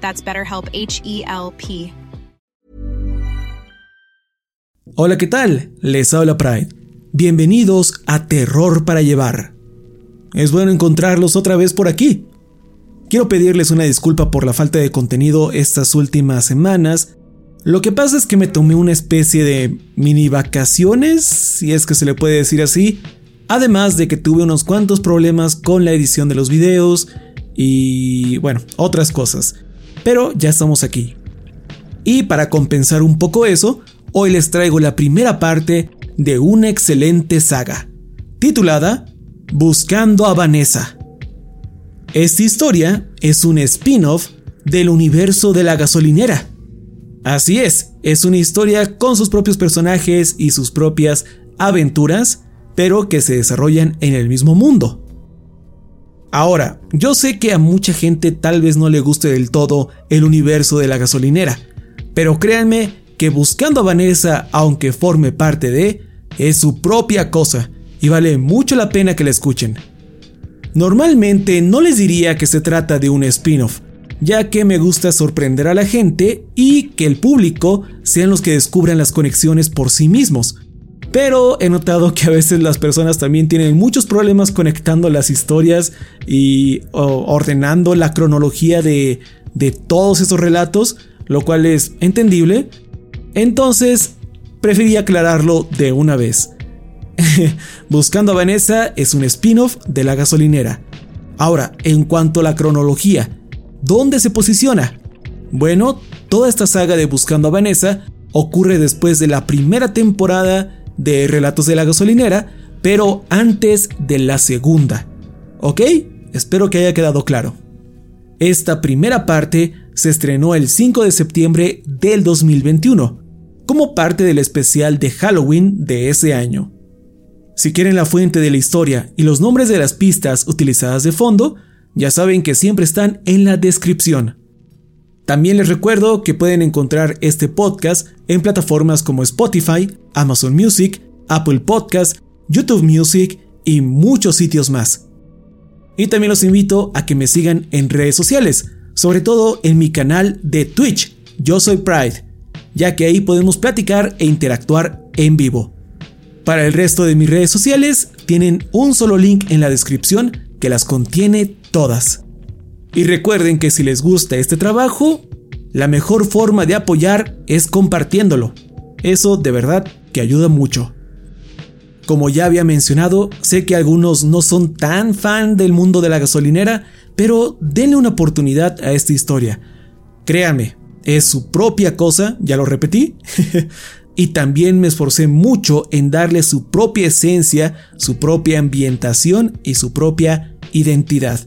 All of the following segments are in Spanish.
That's BetterHelp H E L P. Hola, ¿qué tal? Les habla Pride. Bienvenidos a Terror para Llevar. Es bueno encontrarlos otra vez por aquí. Quiero pedirles una disculpa por la falta de contenido estas últimas semanas. Lo que pasa es que me tomé una especie de mini vacaciones, si es que se le puede decir así. Además de que tuve unos cuantos problemas con la edición de los videos y bueno, otras cosas. Pero ya estamos aquí. Y para compensar un poco eso, hoy les traigo la primera parte de una excelente saga, titulada Buscando a Vanessa. Esta historia es un spin-off del universo de la gasolinera. Así es, es una historia con sus propios personajes y sus propias aventuras, pero que se desarrollan en el mismo mundo. Ahora, yo sé que a mucha gente tal vez no le guste del todo el universo de la gasolinera, pero créanme que buscando a Vanessa, aunque forme parte de, es su propia cosa y vale mucho la pena que la escuchen. Normalmente no les diría que se trata de un spin-off, ya que me gusta sorprender a la gente y que el público sean los que descubran las conexiones por sí mismos. Pero he notado que a veces las personas también tienen muchos problemas conectando las historias y ordenando la cronología de, de todos esos relatos, lo cual es entendible. Entonces, preferí aclararlo de una vez. Buscando a Vanessa es un spin-off de la gasolinera. Ahora, en cuanto a la cronología, ¿dónde se posiciona? Bueno, toda esta saga de Buscando a Vanessa ocurre después de la primera temporada de Relatos de la gasolinera, pero antes de la segunda. ¿Ok? Espero que haya quedado claro. Esta primera parte se estrenó el 5 de septiembre del 2021, como parte del especial de Halloween de ese año. Si quieren la fuente de la historia y los nombres de las pistas utilizadas de fondo, ya saben que siempre están en la descripción. También les recuerdo que pueden encontrar este podcast en plataformas como Spotify, Amazon Music, Apple Podcast, YouTube Music y muchos sitios más. Y también los invito a que me sigan en redes sociales, sobre todo en mi canal de Twitch, Yo Soy Pride, ya que ahí podemos platicar e interactuar en vivo. Para el resto de mis redes sociales tienen un solo link en la descripción que las contiene todas. Y recuerden que si les gusta este trabajo, la mejor forma de apoyar es compartiéndolo. Eso de verdad que ayuda mucho. Como ya había mencionado, sé que algunos no son tan fan del mundo de la gasolinera, pero denle una oportunidad a esta historia. Créanme, es su propia cosa, ya lo repetí, y también me esforcé mucho en darle su propia esencia, su propia ambientación y su propia identidad.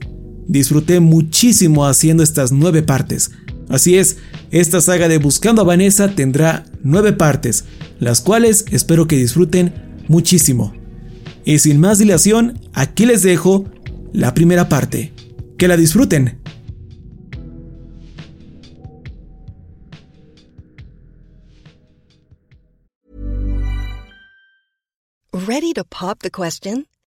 Disfruté muchísimo haciendo estas nueve partes. Así es, esta saga de Buscando a Vanessa tendrá nueve partes, las cuales espero que disfruten muchísimo. Y sin más dilación, aquí les dejo la primera parte. Que la disfruten. Ready to pop the question?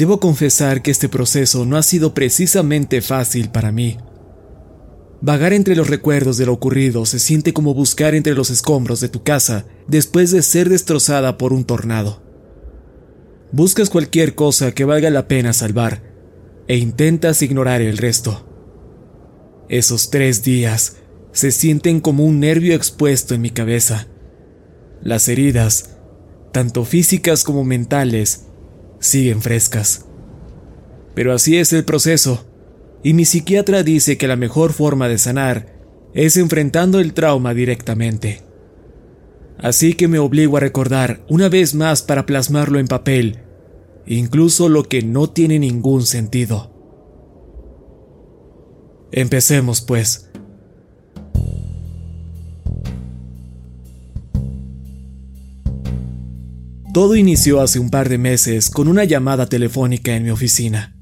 Debo confesar que este proceso no ha sido precisamente fácil para mí. Vagar entre los recuerdos de lo ocurrido se siente como buscar entre los escombros de tu casa después de ser destrozada por un tornado. Buscas cualquier cosa que valga la pena salvar e intentas ignorar el resto. Esos tres días se sienten como un nervio expuesto en mi cabeza. Las heridas, tanto físicas como mentales, siguen frescas. Pero así es el proceso, y mi psiquiatra dice que la mejor forma de sanar es enfrentando el trauma directamente. Así que me obligo a recordar una vez más para plasmarlo en papel, incluso lo que no tiene ningún sentido. Empecemos pues. Todo inició hace un par de meses con una llamada telefónica en mi oficina.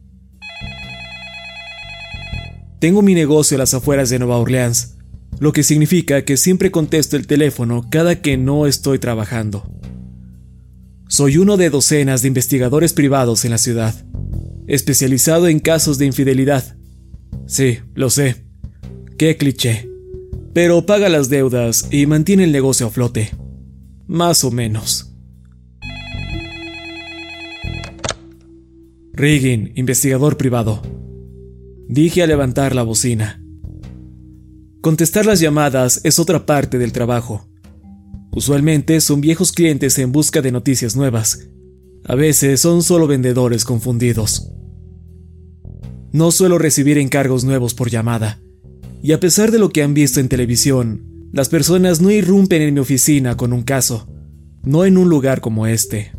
Tengo mi negocio a las afueras de Nueva Orleans, lo que significa que siempre contesto el teléfono cada que no estoy trabajando. Soy uno de docenas de investigadores privados en la ciudad, especializado en casos de infidelidad. Sí, lo sé. Qué cliché. Pero paga las deudas y mantiene el negocio a flote. Más o menos. Riggin, investigador privado. Dije al levantar la bocina. Contestar las llamadas es otra parte del trabajo. Usualmente son viejos clientes en busca de noticias nuevas. A veces son solo vendedores confundidos. No suelo recibir encargos nuevos por llamada. Y a pesar de lo que han visto en televisión, las personas no irrumpen en mi oficina con un caso, no en un lugar como este.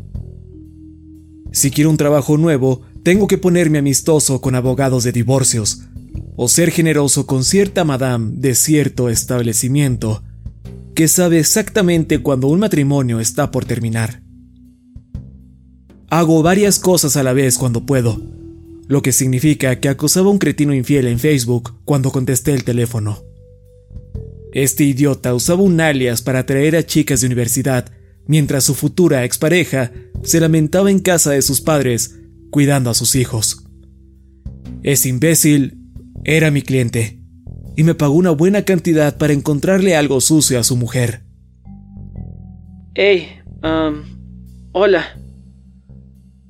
Si quiero un trabajo nuevo, tengo que ponerme amistoso con abogados de divorcios, o ser generoso con cierta madame de cierto establecimiento, que sabe exactamente cuando un matrimonio está por terminar. Hago varias cosas a la vez cuando puedo, lo que significa que acosaba a un cretino infiel en Facebook cuando contesté el teléfono. Este idiota usaba un alias para atraer a chicas de universidad, mientras su futura expareja se lamentaba en casa de sus padres cuidando a sus hijos. Ese imbécil era mi cliente y me pagó una buena cantidad para encontrarle algo sucio a su mujer. Hey, um, hola.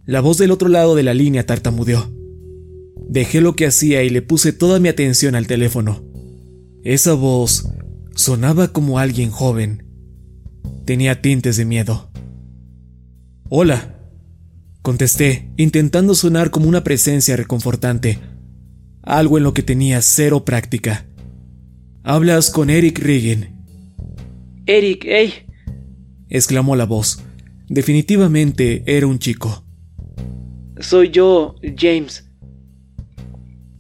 La voz del otro lado de la línea tartamudeó. Dejé lo que hacía y le puse toda mi atención al teléfono. Esa voz sonaba como alguien joven. Tenía tintes de miedo. Hola, Contesté, intentando sonar como una presencia reconfortante, algo en lo que tenía cero práctica. Hablas con Eric Regan. Eric, hey. exclamó la voz. Definitivamente era un chico. Soy yo, James.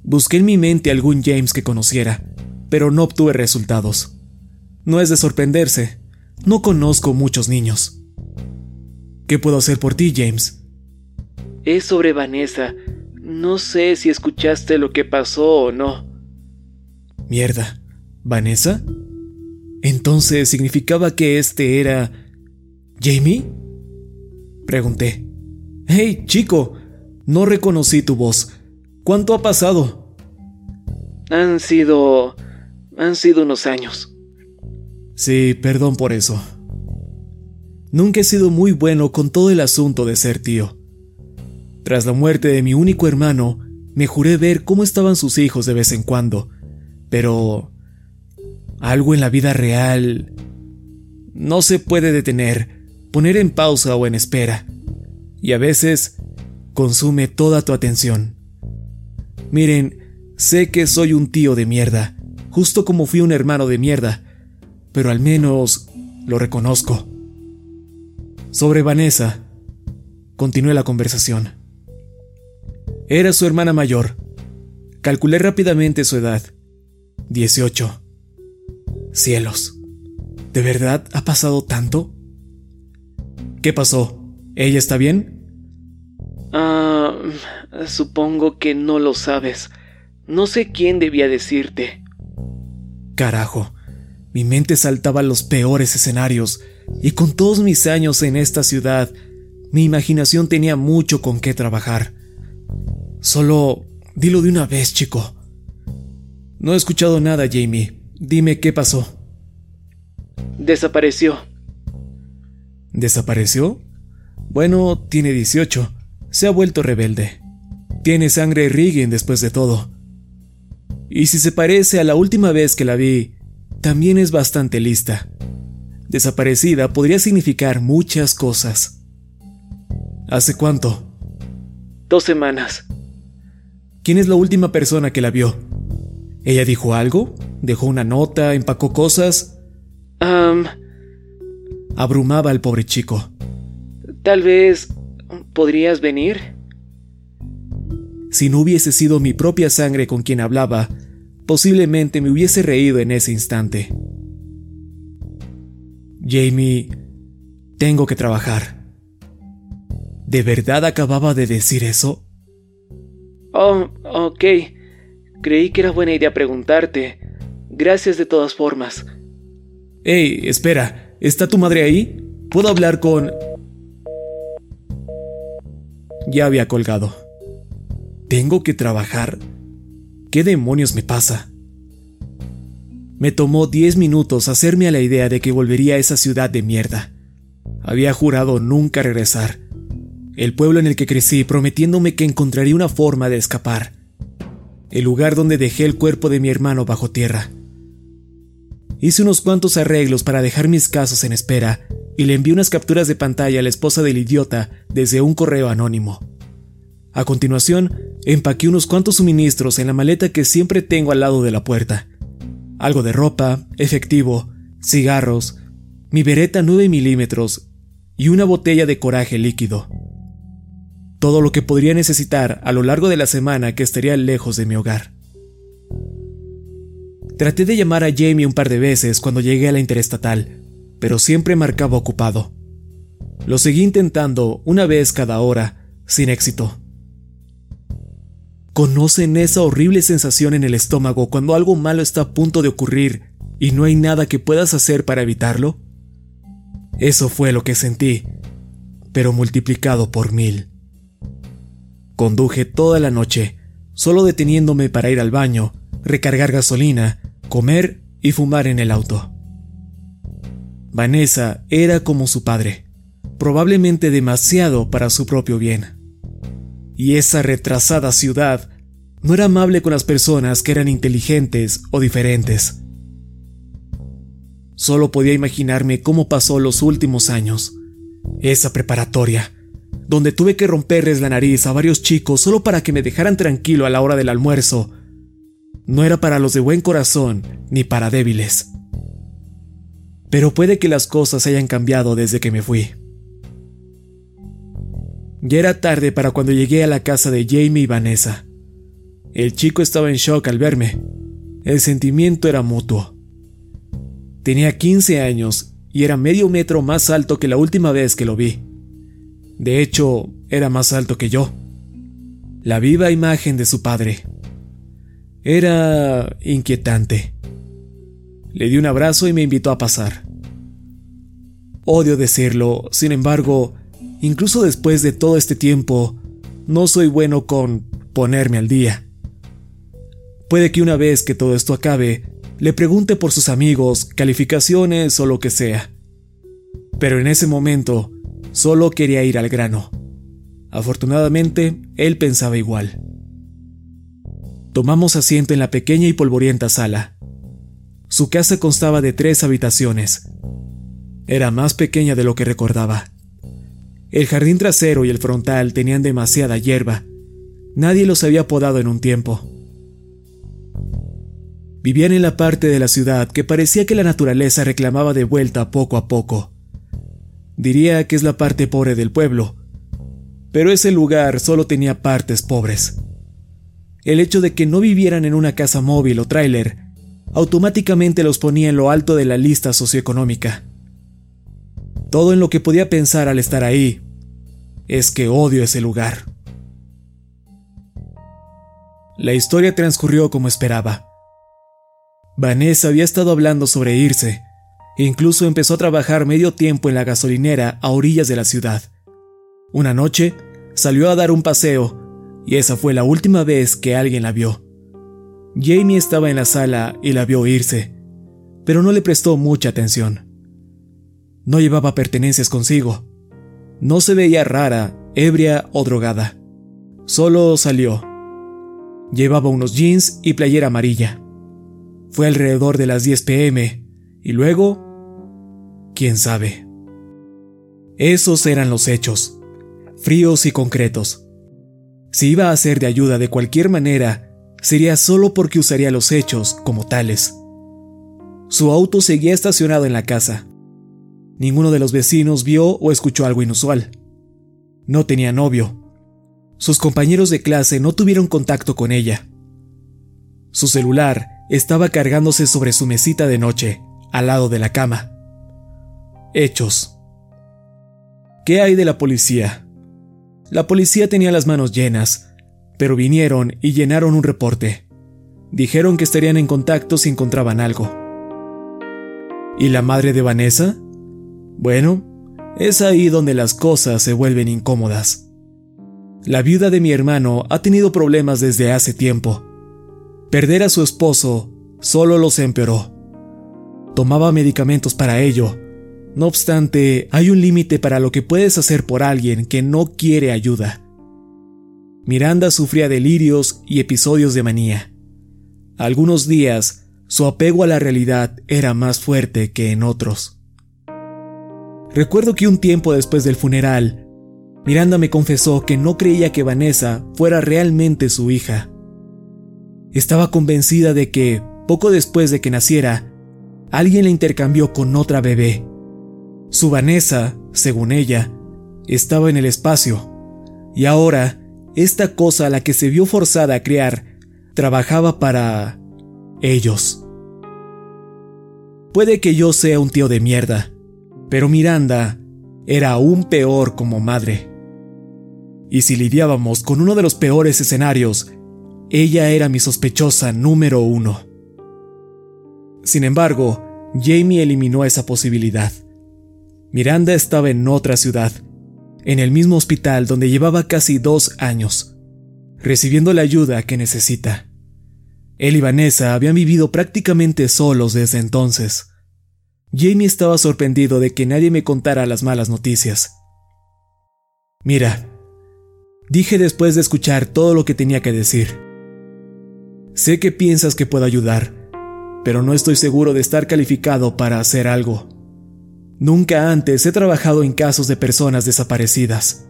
Busqué en mi mente algún James que conociera, pero no obtuve resultados. No es de sorprenderse, no conozco muchos niños. ¿Qué puedo hacer por ti, James? Es sobre Vanessa. No sé si escuchaste lo que pasó o no. Mierda. ¿Vanessa? Entonces significaba que este era... ¿Jamie? Pregunté. Hey, chico. No reconocí tu voz. ¿Cuánto ha pasado? Han sido... han sido unos años. Sí, perdón por eso. nunca he sido muy bueno con todo el asunto de ser tío. Tras la muerte de mi único hermano, me juré ver cómo estaban sus hijos de vez en cuando, pero algo en la vida real no se puede detener, poner en pausa o en espera, y a veces consume toda tu atención. Miren, sé que soy un tío de mierda, justo como fui un hermano de mierda, pero al menos lo reconozco. Sobre Vanessa, continué la conversación. Era su hermana mayor. Calculé rápidamente su edad. 18. Cielos. ¿De verdad ha pasado tanto? ¿Qué pasó? ¿Ella está bien? Ah, supongo que no lo sabes. No sé quién debía decirte. Carajo, mi mente saltaba a los peores escenarios, y con todos mis años en esta ciudad, mi imaginación tenía mucho con qué trabajar. Solo dilo de una vez, chico. No he escuchado nada, Jamie. Dime qué pasó. Desapareció. ¿Desapareció? Bueno, tiene 18. Se ha vuelto rebelde. Tiene sangre Riggin después de todo. Y si se parece a la última vez que la vi, también es bastante lista. Desaparecida podría significar muchas cosas. ¿Hace cuánto? Dos semanas. ¿Quién es la última persona que la vio? ¿Ella dijo algo? ¿Dejó una nota? ¿Empacó cosas? Um, Abrumaba al pobre chico. Tal vez... ¿Podrías venir? Si no hubiese sido mi propia sangre con quien hablaba, posiblemente me hubiese reído en ese instante. Jamie, tengo que trabajar. ¿De verdad acababa de decir eso? Oh, ok. Creí que era buena idea preguntarte. Gracias de todas formas. Hey, espera, ¿está tu madre ahí? ¿Puedo hablar con... Ya había colgado. ¿Tengo que trabajar? ¿Qué demonios me pasa? Me tomó diez minutos hacerme a la idea de que volvería a esa ciudad de mierda. Había jurado nunca regresar. El pueblo en el que crecí prometiéndome que encontraría una forma de escapar. El lugar donde dejé el cuerpo de mi hermano bajo tierra. Hice unos cuantos arreglos para dejar mis casos en espera y le envié unas capturas de pantalla a la esposa del idiota desde un correo anónimo. A continuación, empaqué unos cuantos suministros en la maleta que siempre tengo al lado de la puerta. Algo de ropa, efectivo, cigarros, mi bereta 9 milímetros y una botella de coraje líquido. Todo lo que podría necesitar a lo largo de la semana que estaría lejos de mi hogar. Traté de llamar a Jamie un par de veces cuando llegué a la interestatal, pero siempre marcaba ocupado. Lo seguí intentando una vez cada hora, sin éxito. ¿Conocen esa horrible sensación en el estómago cuando algo malo está a punto de ocurrir y no hay nada que puedas hacer para evitarlo? Eso fue lo que sentí, pero multiplicado por mil. Conduje toda la noche, solo deteniéndome para ir al baño, recargar gasolina, comer y fumar en el auto. Vanessa era como su padre, probablemente demasiado para su propio bien. Y esa retrasada ciudad no era amable con las personas que eran inteligentes o diferentes. Solo podía imaginarme cómo pasó los últimos años. Esa preparatoria, donde tuve que romperles la nariz a varios chicos solo para que me dejaran tranquilo a la hora del almuerzo, no era para los de buen corazón ni para débiles. Pero puede que las cosas hayan cambiado desde que me fui. Ya era tarde para cuando llegué a la casa de Jamie y Vanessa. El chico estaba en shock al verme. El sentimiento era mutuo. Tenía 15 años y era medio metro más alto que la última vez que lo vi. De hecho, era más alto que yo. La viva imagen de su padre. Era inquietante. Le di un abrazo y me invitó a pasar. Odio decirlo, sin embargo, incluso después de todo este tiempo, no soy bueno con ponerme al día. Puede que una vez que todo esto acabe, le pregunte por sus amigos, calificaciones o lo que sea. Pero en ese momento, solo quería ir al grano. Afortunadamente, él pensaba igual. Tomamos asiento en la pequeña y polvorienta sala. Su casa constaba de tres habitaciones. Era más pequeña de lo que recordaba. El jardín trasero y el frontal tenían demasiada hierba. Nadie los había podado en un tiempo. Vivían en la parte de la ciudad que parecía que la naturaleza reclamaba de vuelta poco a poco. Diría que es la parte pobre del pueblo, pero ese lugar solo tenía partes pobres. El hecho de que no vivieran en una casa móvil o tráiler automáticamente los ponía en lo alto de la lista socioeconómica. Todo en lo que podía pensar al estar ahí es que odio ese lugar. La historia transcurrió como esperaba. Vanessa había estado hablando sobre irse. E incluso empezó a trabajar medio tiempo en la gasolinera a orillas de la ciudad. Una noche, salió a dar un paseo, y esa fue la última vez que alguien la vio. Jamie estaba en la sala y la vio irse, pero no le prestó mucha atención. No llevaba pertenencias consigo. No se veía rara, ebria o drogada. Solo salió. Llevaba unos jeans y playera amarilla. Fue alrededor de las 10 pm y luego... quién sabe. Esos eran los hechos, fríos y concretos. Si iba a ser de ayuda de cualquier manera, sería solo porque usaría los hechos como tales. Su auto seguía estacionado en la casa. Ninguno de los vecinos vio o escuchó algo inusual. No tenía novio. Sus compañeros de clase no tuvieron contacto con ella. Su celular estaba cargándose sobre su mesita de noche, al lado de la cama. Hechos. ¿Qué hay de la policía? La policía tenía las manos llenas, pero vinieron y llenaron un reporte. Dijeron que estarían en contacto si encontraban algo. ¿Y la madre de Vanessa? Bueno, es ahí donde las cosas se vuelven incómodas. La viuda de mi hermano ha tenido problemas desde hace tiempo Perder a su esposo solo los empeoró. Tomaba medicamentos para ello. No obstante, hay un límite para lo que puedes hacer por alguien que no quiere ayuda. Miranda sufría delirios y episodios de manía. Algunos días, su apego a la realidad era más fuerte que en otros. Recuerdo que un tiempo después del funeral, Miranda me confesó que no creía que Vanessa fuera realmente su hija. Estaba convencida de que, poco después de que naciera, alguien la intercambió con otra bebé. Su Vanessa, según ella, estaba en el espacio, y ahora, esta cosa a la que se vio forzada a criar, trabajaba para... ellos. Puede que yo sea un tío de mierda, pero Miranda era aún peor como madre. Y si lidiábamos con uno de los peores escenarios, ella era mi sospechosa número uno. Sin embargo, Jamie eliminó esa posibilidad. Miranda estaba en otra ciudad, en el mismo hospital donde llevaba casi dos años, recibiendo la ayuda que necesita. Él y Vanessa habían vivido prácticamente solos desde entonces. Jamie estaba sorprendido de que nadie me contara las malas noticias. Mira, dije después de escuchar todo lo que tenía que decir. Sé que piensas que puedo ayudar, pero no estoy seguro de estar calificado para hacer algo. Nunca antes he trabajado en casos de personas desaparecidas.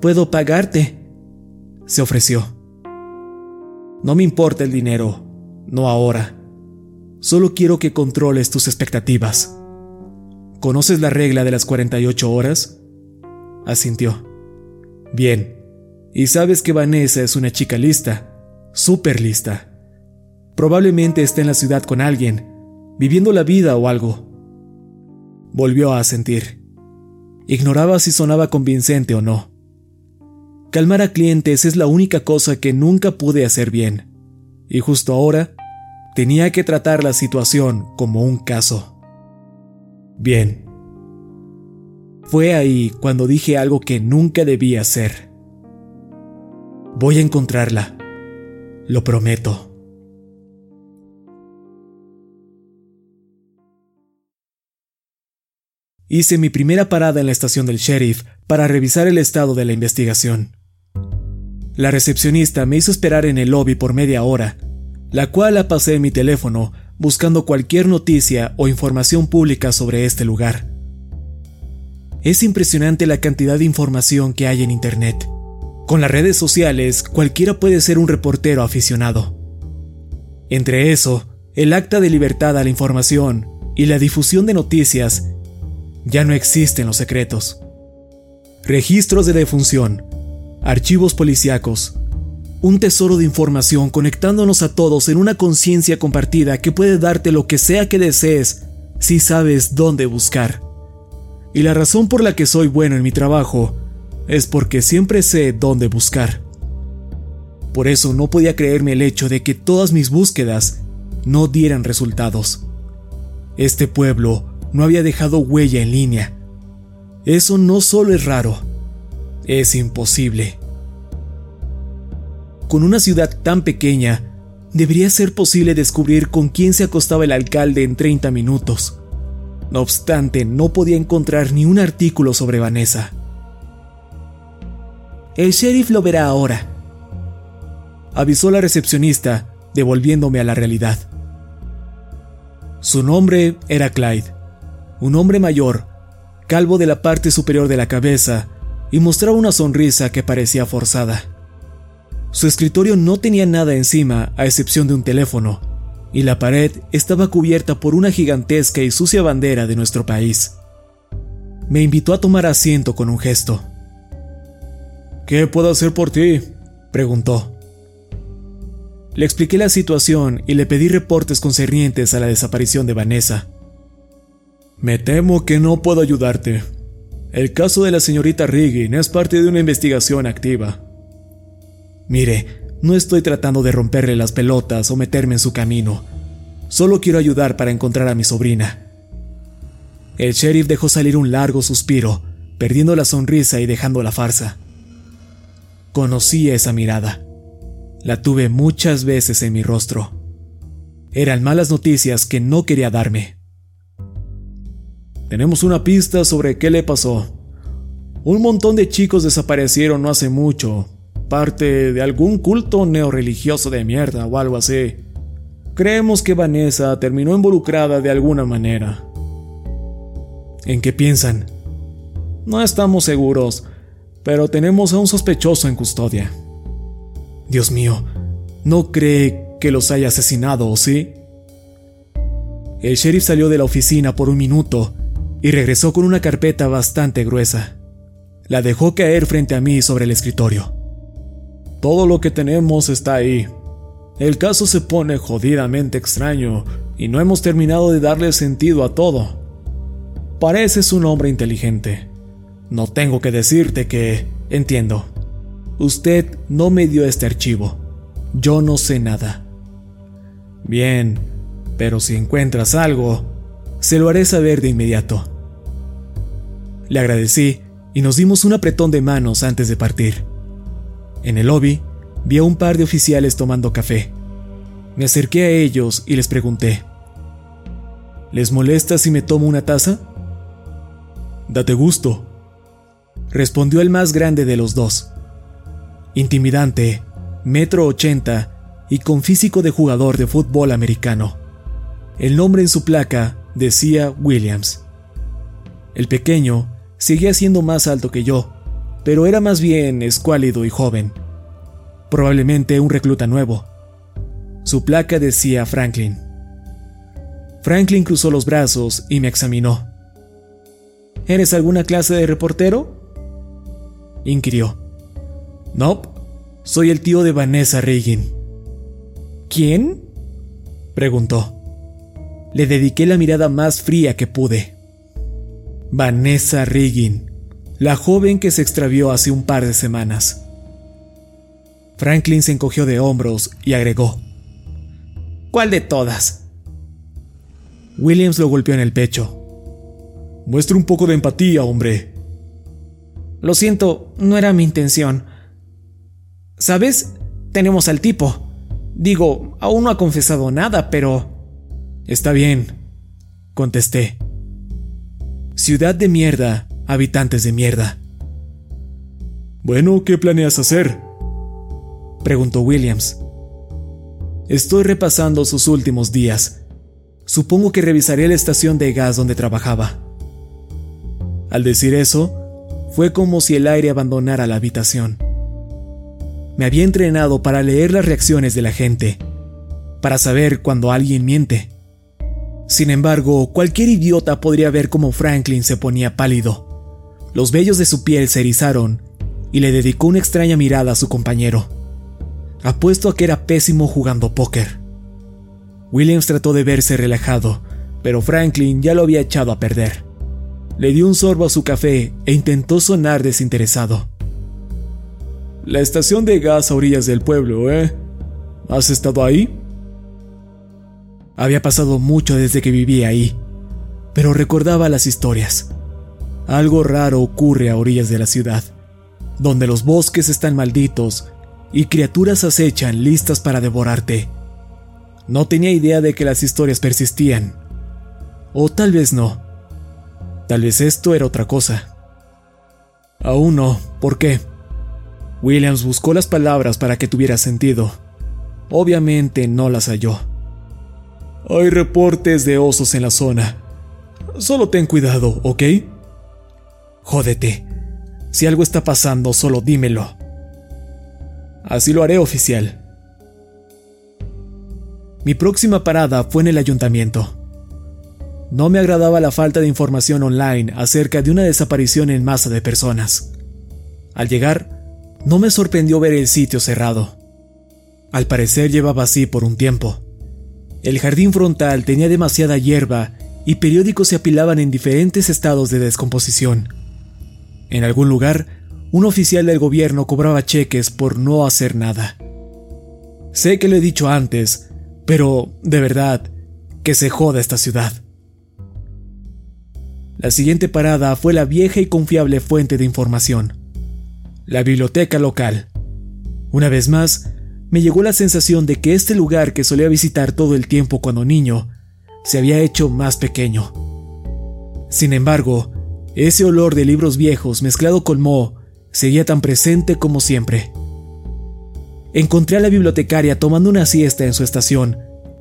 Puedo pagarte, se ofreció. No me importa el dinero, no ahora. Solo quiero que controles tus expectativas. ¿Conoces la regla de las 48 horas? Asintió. Bien. Y sabes que Vanessa es una chica lista súper lista. Probablemente esté en la ciudad con alguien, viviendo la vida o algo. Volvió a sentir. Ignoraba si sonaba convincente o no. Calmar a clientes es la única cosa que nunca pude hacer bien, y justo ahora tenía que tratar la situación como un caso. Bien. Fue ahí cuando dije algo que nunca debía hacer. Voy a encontrarla. Lo prometo. Hice mi primera parada en la estación del sheriff para revisar el estado de la investigación. La recepcionista me hizo esperar en el lobby por media hora, la cual la pasé en mi teléfono buscando cualquier noticia o información pública sobre este lugar. Es impresionante la cantidad de información que hay en Internet. Con las redes sociales, cualquiera puede ser un reportero aficionado. Entre eso, el acta de libertad a la información y la difusión de noticias, ya no existen los secretos. Registros de defunción, archivos policíacos, un tesoro de información conectándonos a todos en una conciencia compartida que puede darte lo que sea que desees si sabes dónde buscar. Y la razón por la que soy bueno en mi trabajo es porque siempre sé dónde buscar. Por eso no podía creerme el hecho de que todas mis búsquedas no dieran resultados. Este pueblo no había dejado huella en línea. Eso no solo es raro, es imposible. Con una ciudad tan pequeña, debería ser posible descubrir con quién se acostaba el alcalde en 30 minutos. No obstante, no podía encontrar ni un artículo sobre Vanessa. El sheriff lo verá ahora, avisó la recepcionista, devolviéndome a la realidad. Su nombre era Clyde, un hombre mayor, calvo de la parte superior de la cabeza y mostraba una sonrisa que parecía forzada. Su escritorio no tenía nada encima a excepción de un teléfono, y la pared estaba cubierta por una gigantesca y sucia bandera de nuestro país. Me invitó a tomar asiento con un gesto. ¿Qué puedo hacer por ti? preguntó. Le expliqué la situación y le pedí reportes concernientes a la desaparición de Vanessa. Me temo que no puedo ayudarte, el caso de la señorita Riggin es parte de una investigación activa. Mire, no estoy tratando de romperle las pelotas o meterme en su camino. Solo quiero ayudar para encontrar a mi sobrina. El sheriff dejó salir un largo suspiro, perdiendo la sonrisa y dejando la farsa. Conocí esa mirada. La tuve muchas veces en mi rostro. Eran malas noticias que no quería darme. Tenemos una pista sobre qué le pasó. Un montón de chicos desaparecieron no hace mucho, parte de algún culto neorreligioso de mierda o algo así. Creemos que Vanessa terminó involucrada de alguna manera. ¿En qué piensan? No estamos seguros, pero tenemos a un sospechoso en custodia. Dios mío, ¿no cree que los haya asesinado, sí? El sheriff salió de la oficina por un minuto y regresó con una carpeta bastante gruesa. La dejó caer frente a mí sobre el escritorio. Todo lo que tenemos está ahí. El caso se pone jodidamente extraño y no hemos terminado de darle sentido a todo. Pareces un hombre inteligente. No tengo que decirte que... Entiendo. Usted no me dio este archivo. Yo no sé nada. Bien, pero si encuentras algo, se lo haré saber de inmediato. Le agradecí y nos dimos un apretón de manos antes de partir. En el lobby vi a un par de oficiales tomando café. Me acerqué a ellos y les pregunté, ¿Les molesta si me tomo una taza? Date gusto, respondió el más grande de los dos. Intimidante, metro ochenta y con físico de jugador de fútbol americano. El nombre en su placa decía Williams. El pequeño seguía siendo más alto que yo, pero era más bien escuálido y joven. Probablemente un recluta nuevo. Su placa decía Franklin. Franklin cruzó los brazos y me examinó. ¿Eres alguna clase de reportero? inquirió. No, soy el tío de Vanessa Reagan. ¿Quién? preguntó. Le dediqué la mirada más fría que pude. Vanessa Riggin, la joven que se extravió hace un par de semanas. Franklin se encogió de hombros y agregó, ¿Cuál de todas? Williams lo golpeó en el pecho. Muestra un poco de empatía, hombre. Lo siento, no era mi intención. ¿Sabes? Tenemos al tipo. Digo, aún no ha confesado nada, pero... Está bien, contesté. Ciudad de mierda, habitantes de mierda. Bueno, ¿qué planeas hacer? Preguntó Williams. Estoy repasando sus últimos días. Supongo que revisaré la estación de gas donde trabajaba. Al decir eso, fue como si el aire abandonara la habitación. Me había entrenado para leer las reacciones de la gente, para saber cuando alguien miente. Sin embargo, cualquier idiota podría ver cómo Franklin se ponía pálido. Los vellos de su piel se erizaron y le dedicó una extraña mirada a su compañero. Apuesto a que era pésimo jugando póker. Williams trató de verse relajado, pero Franklin ya lo había echado a perder. Le dio un sorbo a su café e intentó sonar desinteresado. La estación de gas a orillas del pueblo, ¿eh? ¿Has estado ahí? Había pasado mucho desde que vivía ahí, pero recordaba las historias. Algo raro ocurre a orillas de la ciudad, donde los bosques están malditos y criaturas acechan listas para devorarte. No tenía idea de que las historias persistían. O tal vez no. Tal vez esto era otra cosa. Aún no, ¿por qué? Williams buscó las palabras para que tuviera sentido. Obviamente no las halló. Hay reportes de osos en la zona. Solo ten cuidado, ¿ok? Jódete. Si algo está pasando, solo dímelo. Así lo haré, oficial. Mi próxima parada fue en el ayuntamiento. No me agradaba la falta de información online acerca de una desaparición en masa de personas. Al llegar, no me sorprendió ver el sitio cerrado. Al parecer llevaba así por un tiempo. El jardín frontal tenía demasiada hierba y periódicos se apilaban en diferentes estados de descomposición. En algún lugar, un oficial del gobierno cobraba cheques por no hacer nada. Sé que lo he dicho antes, pero, de verdad, que se joda esta ciudad. La siguiente parada fue la vieja y confiable fuente de información, la biblioteca local. Una vez más, me llegó la sensación de que este lugar que solía visitar todo el tiempo cuando niño se había hecho más pequeño. Sin embargo, ese olor de libros viejos mezclado con moho seguía tan presente como siempre. Encontré a la bibliotecaria tomando una siesta en su estación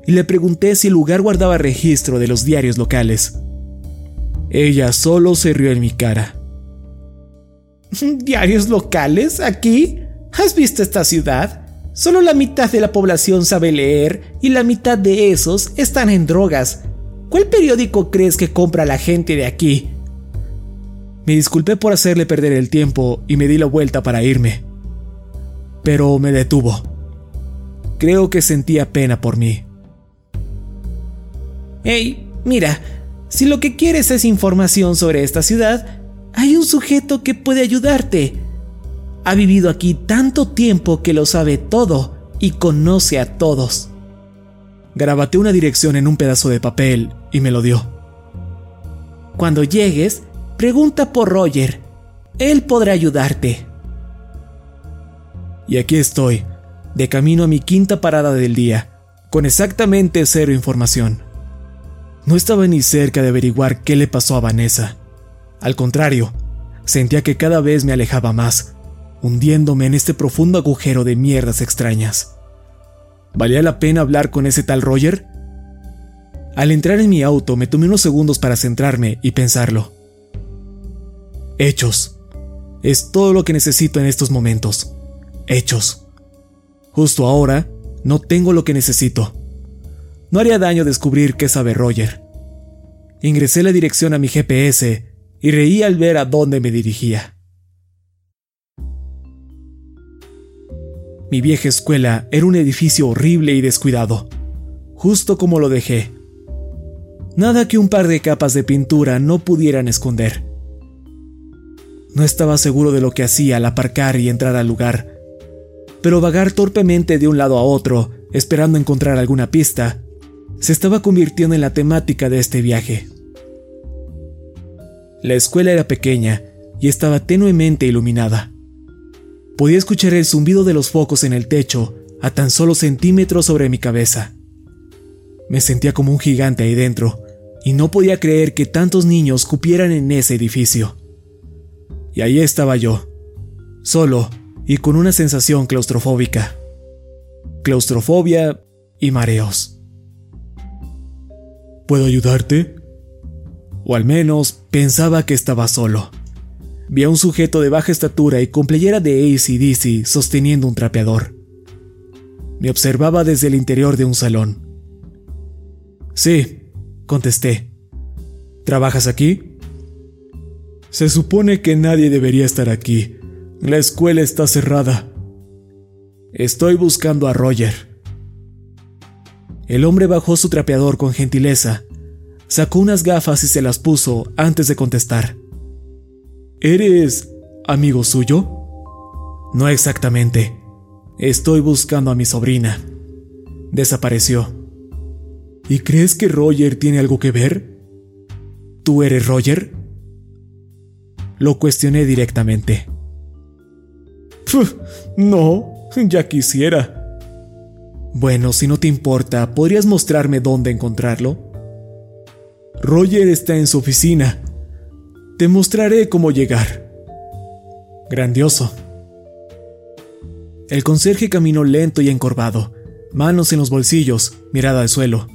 y le pregunté si el lugar guardaba registro de los diarios locales. Ella solo se rió en mi cara. ¿Diarios locales? ¿Aquí? ¿Has visto esta ciudad? Solo la mitad de la población sabe leer y la mitad de esos están en drogas. ¿Cuál periódico crees que compra la gente de aquí? Me disculpé por hacerle perder el tiempo y me di la vuelta para irme. Pero me detuvo. Creo que sentía pena por mí. Hey, mira, si lo que quieres es información sobre esta ciudad, hay un sujeto que puede ayudarte. Ha vivido aquí tanto tiempo que lo sabe todo y conoce a todos. Grabaté una dirección en un pedazo de papel y me lo dio. Cuando llegues, pregunta por Roger. Él podrá ayudarte. Y aquí estoy, de camino a mi quinta parada del día, con exactamente cero información. No estaba ni cerca de averiguar qué le pasó a Vanessa. Al contrario, sentía que cada vez me alejaba más, hundiéndome en este profundo agujero de mierdas extrañas. ¿Valía la pena hablar con ese tal Roger? Al entrar en mi auto me tomé unos segundos para centrarme y pensarlo. Hechos. Es todo lo que necesito en estos momentos. Hechos. Justo ahora, no tengo lo que necesito. No haría daño descubrir qué sabe Roger. Ingresé la dirección a mi GPS y reí al ver a dónde me dirigía. Mi vieja escuela era un edificio horrible y descuidado, justo como lo dejé. Nada que un par de capas de pintura no pudieran esconder. No estaba seguro de lo que hacía al aparcar y entrar al lugar, pero vagar torpemente de un lado a otro, esperando encontrar alguna pista, se estaba convirtiendo en la temática de este viaje. La escuela era pequeña y estaba tenuemente iluminada. Podía escuchar el zumbido de los focos en el techo a tan solo centímetros sobre mi cabeza. Me sentía como un gigante ahí dentro, y no podía creer que tantos niños cupieran en ese edificio. Y ahí estaba yo, solo y con una sensación claustrofóbica. Claustrofobia y mareos. ¿Puedo ayudarte? O al menos pensaba que estaba solo. Vi a un sujeto de baja estatura y con playera de ACDC sosteniendo un trapeador. Me observaba desde el interior de un salón. Sí, contesté. ¿Trabajas aquí? Se supone que nadie debería estar aquí. La escuela está cerrada. Estoy buscando a Roger. El hombre bajó su trapeador con gentileza, sacó unas gafas y se las puso antes de contestar. ¿Eres amigo suyo? No exactamente. Estoy buscando a mi sobrina. Desapareció. ¿Y crees que Roger tiene algo que ver? ¿Tú eres Roger? Lo cuestioné directamente. no, ya quisiera. Bueno, si no te importa, ¿podrías mostrarme dónde encontrarlo? Roger está en su oficina. Te mostraré cómo llegar. Grandioso. El conserje caminó lento y encorvado, manos en los bolsillos, mirada al suelo.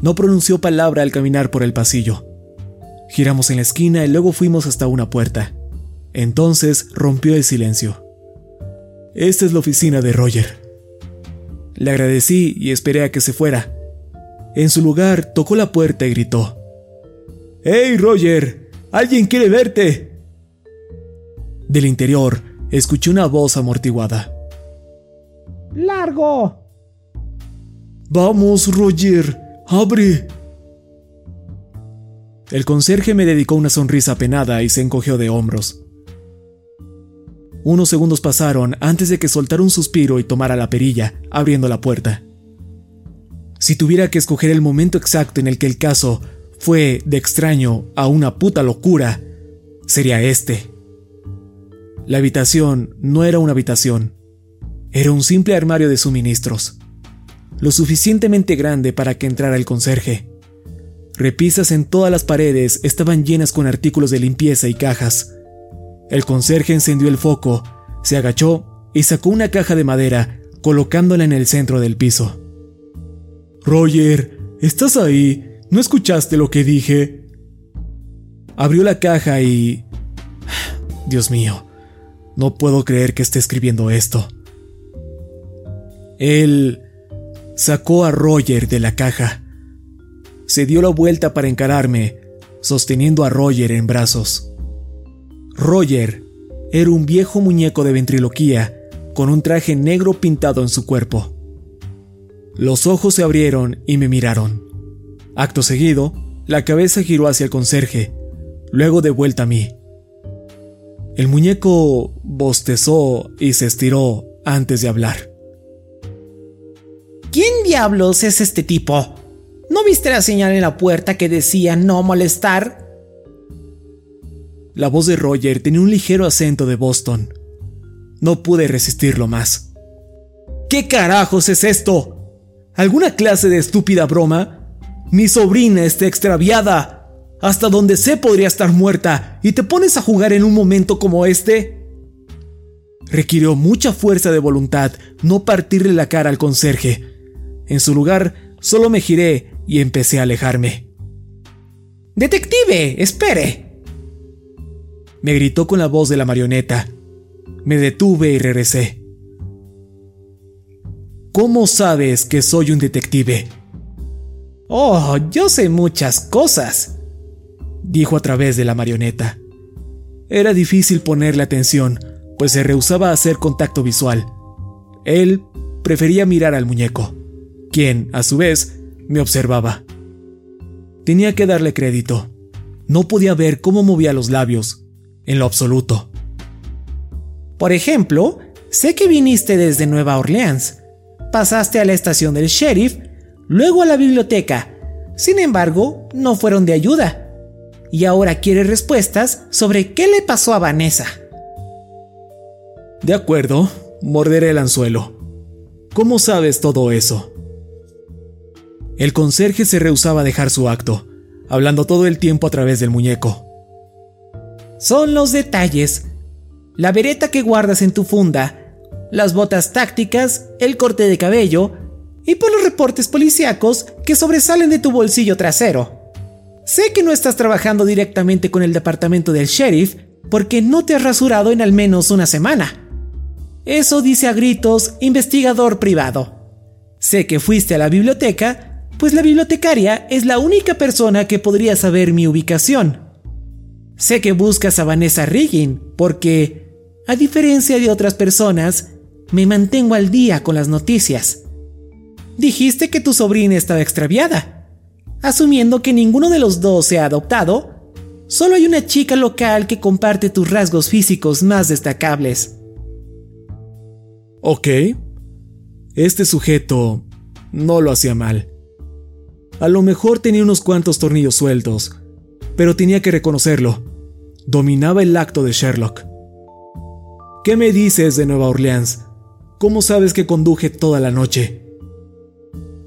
No pronunció palabra al caminar por el pasillo. Giramos en la esquina y luego fuimos hasta una puerta. Entonces rompió el silencio. Esta es la oficina de Roger. Le agradecí y esperé a que se fuera. En su lugar tocó la puerta y gritó. ¡Hey, Roger! ¡Alguien quiere verte! Del interior escuché una voz amortiguada. ¡Largo! Vamos, Roger, abre. El conserje me dedicó una sonrisa apenada y se encogió de hombros. Unos segundos pasaron antes de que soltara un suspiro y tomara la perilla, abriendo la puerta. Si tuviera que escoger el momento exacto en el que el caso fue de extraño a una puta locura, sería este. La habitación no era una habitación, era un simple armario de suministros, lo suficientemente grande para que entrara el conserje. Repisas en todas las paredes estaban llenas con artículos de limpieza y cajas. El conserje encendió el foco, se agachó y sacó una caja de madera, colocándola en el centro del piso. Roger, ¿estás ahí? ¿No escuchaste lo que dije? Abrió la caja y... Dios mío, no puedo creer que esté escribiendo esto. Él sacó a Roger de la caja. Se dio la vuelta para encararme, sosteniendo a Roger en brazos. Roger era un viejo muñeco de ventriloquía con un traje negro pintado en su cuerpo. Los ojos se abrieron y me miraron. Acto seguido, la cabeza giró hacia el conserje, luego de vuelta a mí. El muñeco bostezó y se estiró antes de hablar. ¿Quién diablos es este tipo? ¿No viste la señal en la puerta que decía no molestar? La voz de Roger tenía un ligero acento de Boston. No pude resistirlo más. ¿Qué carajos es esto? ¿Alguna clase de estúpida broma? Mi sobrina está extraviada. Hasta donde sé podría estar muerta y te pones a jugar en un momento como este. Requirió mucha fuerza de voluntad no partirle la cara al conserje. En su lugar, solo me giré y empecé a alejarme. Detective, espere. Me gritó con la voz de la marioneta. Me detuve y regresé. ¿Cómo sabes que soy un detective? Oh, yo sé muchas cosas, dijo a través de la marioneta. Era difícil ponerle atención, pues se rehusaba a hacer contacto visual. Él prefería mirar al muñeco, quien, a su vez, me observaba. Tenía que darle crédito. No podía ver cómo movía los labios, en lo absoluto. Por ejemplo, sé que viniste desde Nueva Orleans. Pasaste a la estación del sheriff luego a la biblioteca. Sin embargo, no fueron de ayuda. Y ahora quiere respuestas sobre qué le pasó a Vanessa. De acuerdo, morderé el anzuelo. ¿Cómo sabes todo eso? El conserje se rehusaba a dejar su acto, hablando todo el tiempo a través del muñeco. Son los detalles. La vereta que guardas en tu funda, las botas tácticas, el corte de cabello y por los reportes policíacos que sobresalen de tu bolsillo trasero. Sé que no estás trabajando directamente con el departamento del sheriff porque no te has rasurado en al menos una semana. Eso dice a gritos investigador privado. Sé que fuiste a la biblioteca, pues la bibliotecaria es la única persona que podría saber mi ubicación. Sé que buscas a Vanessa Riggin porque, a diferencia de otras personas, me mantengo al día con las noticias. Dijiste que tu sobrina estaba extraviada. Asumiendo que ninguno de los dos se ha adoptado, solo hay una chica local que comparte tus rasgos físicos más destacables. Ok. Este sujeto no lo hacía mal. A lo mejor tenía unos cuantos tornillos sueltos, pero tenía que reconocerlo. Dominaba el acto de Sherlock. ¿Qué me dices de Nueva Orleans? ¿Cómo sabes que conduje toda la noche?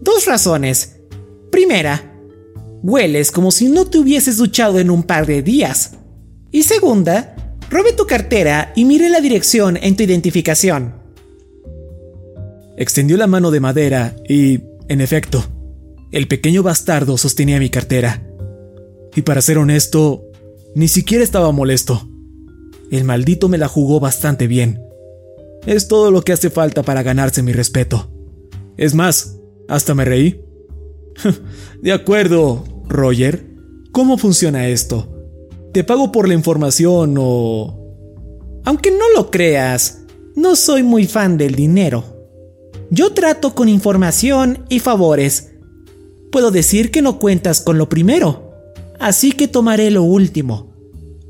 Dos razones. Primera, hueles como si no te hubieses duchado en un par de días. Y segunda, robé tu cartera y miré la dirección en tu identificación. Extendió la mano de madera y, en efecto, el pequeño bastardo sostenía mi cartera. Y para ser honesto, ni siquiera estaba molesto. El maldito me la jugó bastante bien. Es todo lo que hace falta para ganarse mi respeto. Es más, hasta me reí. de acuerdo, Roger. ¿Cómo funciona esto? ¿Te pago por la información o... Aunque no lo creas, no soy muy fan del dinero. Yo trato con información y favores. Puedo decir que no cuentas con lo primero, así que tomaré lo último.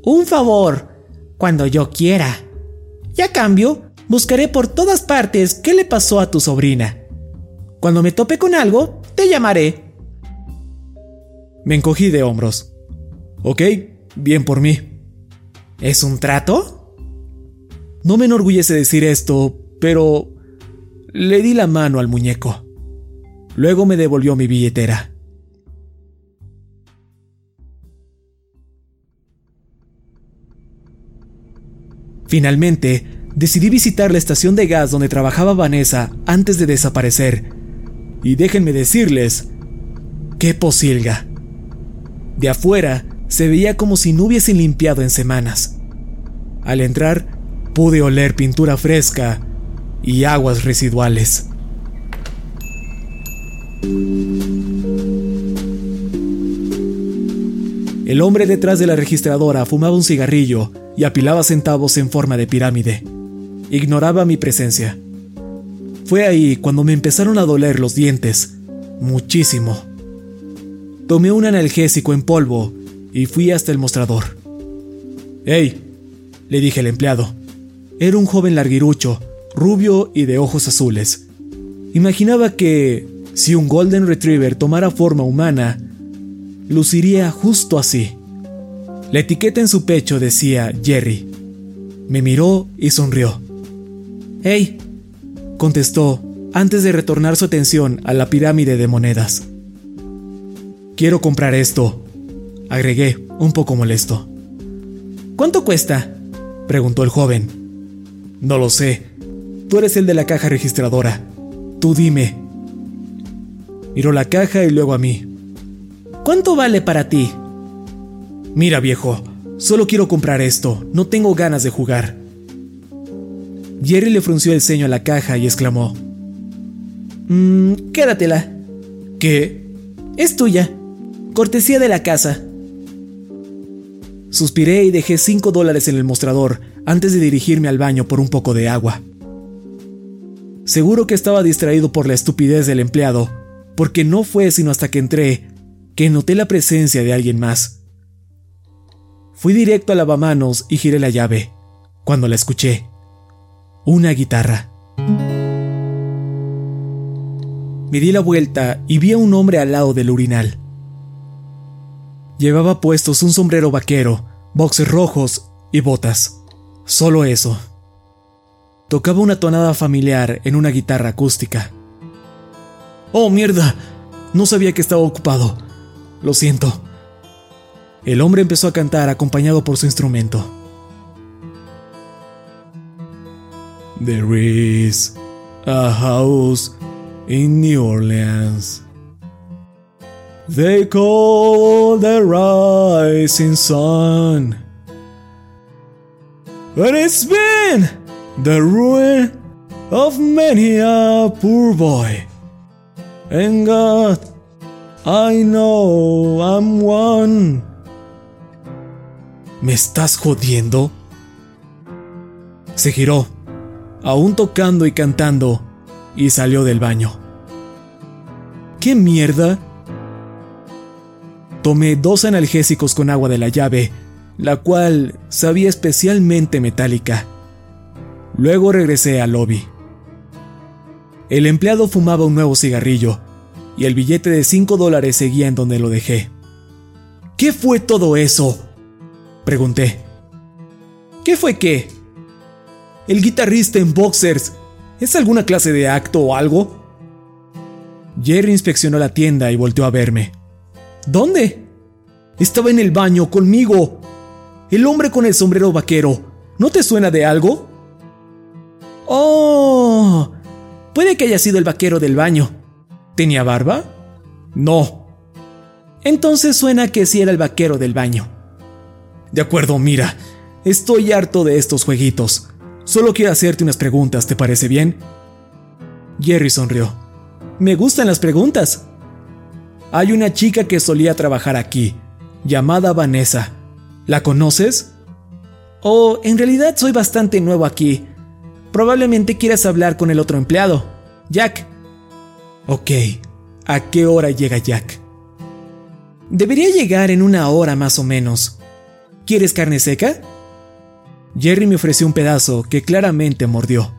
Un favor, cuando yo quiera. Y a cambio, buscaré por todas partes qué le pasó a tu sobrina. Cuando me tope con algo, te llamaré. Me encogí de hombros. Ok, bien por mí. ¿Es un trato? No me enorgullece decir esto, pero le di la mano al muñeco. Luego me devolvió mi billetera. Finalmente, decidí visitar la estación de gas donde trabajaba Vanessa antes de desaparecer. Y déjenme decirles, qué posilga. De afuera se veía como si no hubiesen limpiado en semanas. Al entrar, pude oler pintura fresca y aguas residuales. El hombre detrás de la registradora fumaba un cigarrillo y apilaba centavos en forma de pirámide. Ignoraba mi presencia. Fue ahí cuando me empezaron a doler los dientes, muchísimo. Tomé un analgésico en polvo y fui hasta el mostrador. ¡Ey! le dije al empleado. Era un joven larguirucho, rubio y de ojos azules. Imaginaba que, si un Golden Retriever tomara forma humana, luciría justo así. La etiqueta en su pecho decía Jerry. Me miró y sonrió. ¡Hey! Contestó antes de retornar su atención a la pirámide de monedas. Quiero comprar esto, agregué, un poco molesto. ¿Cuánto cuesta? preguntó el joven. No lo sé, Tú eres el de la caja registradora. Tú dime. Miró la caja y luego a mí. ¿Cuánto vale para ti? Mira, viejo, solo quiero comprar esto, no tengo ganas de jugar. Jerry le frunció el ceño a la caja y exclamó. Mmm, quédatela. ¿Qué? Es tuya. Cortesía de la casa. Suspiré y dejé cinco dólares en el mostrador antes de dirigirme al baño por un poco de agua. Seguro que estaba distraído por la estupidez del empleado, porque no fue sino hasta que entré que noté la presencia de alguien más. Fui directo al lavamanos y giré la llave, cuando la escuché. Una guitarra. Me di la vuelta y vi a un hombre al lado del urinal. Llevaba puestos un sombrero vaquero, boxes rojos y botas. Solo eso. Tocaba una tonada familiar en una guitarra acústica. Oh, mierda. No sabía que estaba ocupado. Lo siento. El hombre empezó a cantar acompañado por su instrumento. There is a house in New Orleans. They call the rising sun. But it's been the ruin of many a poor boy. And God, I know I'm one. ¿Me estás jodiendo? Se giró, aún tocando y cantando, y salió del baño. ¿Qué mierda? Tomé dos analgésicos con agua de la llave, la cual sabía especialmente metálica. Luego regresé al lobby. El empleado fumaba un nuevo cigarrillo, y el billete de 5 dólares seguía en donde lo dejé. ¿Qué fue todo eso? Pregunté. ¿Qué fue qué? El guitarrista en boxers. ¿Es alguna clase de acto o algo? Jerry inspeccionó la tienda y volteó a verme. ¿Dónde? Estaba en el baño conmigo. El hombre con el sombrero vaquero. ¿No te suena de algo? Oh, puede que haya sido el vaquero del baño. ¿Tenía barba? No. Entonces suena que sí era el vaquero del baño. De acuerdo, mira, estoy harto de estos jueguitos. Solo quiero hacerte unas preguntas, ¿te parece bien? Jerry sonrió. Me gustan las preguntas. Hay una chica que solía trabajar aquí, llamada Vanessa. ¿La conoces? Oh, en realidad soy bastante nuevo aquí. Probablemente quieras hablar con el otro empleado, Jack. Ok, ¿a qué hora llega Jack? Debería llegar en una hora más o menos. ¿Quieres carne seca? Jerry me ofreció un pedazo que claramente mordió.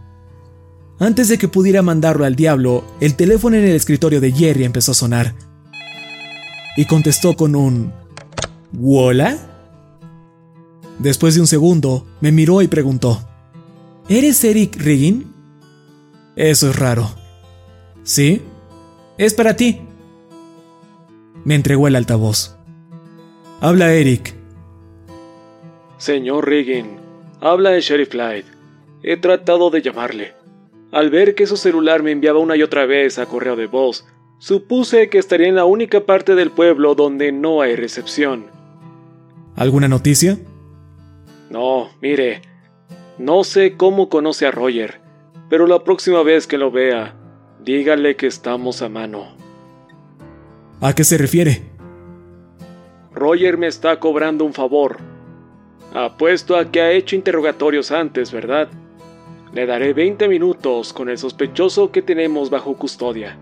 Antes de que pudiera mandarlo al diablo, el teléfono en el escritorio de Jerry empezó a sonar. Y contestó con un... ¿Wola? Después de un segundo, me miró y preguntó. ¿Eres Eric Riggin? Eso es raro. ¿Sí? Es para ti. Me entregó el altavoz. Habla Eric. Señor Riggin, habla el Sheriff Light. He tratado de llamarle. Al ver que su celular me enviaba una y otra vez a correo de voz, supuse que estaría en la única parte del pueblo donde no hay recepción. ¿Alguna noticia? No, mire, no sé cómo conoce a Roger, pero la próxima vez que lo vea, dígale que estamos a mano. ¿A qué se refiere? Roger me está cobrando un favor. Apuesto a que ha hecho interrogatorios antes, ¿verdad? Le daré 20 minutos con el sospechoso que tenemos bajo custodia.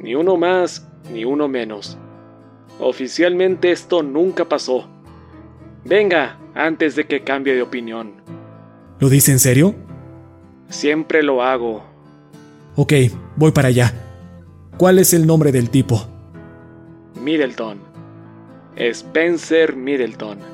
Ni uno más, ni uno menos. Oficialmente esto nunca pasó. Venga, antes de que cambie de opinión. ¿Lo dice en serio? Siempre lo hago. Ok, voy para allá. ¿Cuál es el nombre del tipo? Middleton. Spencer Middleton.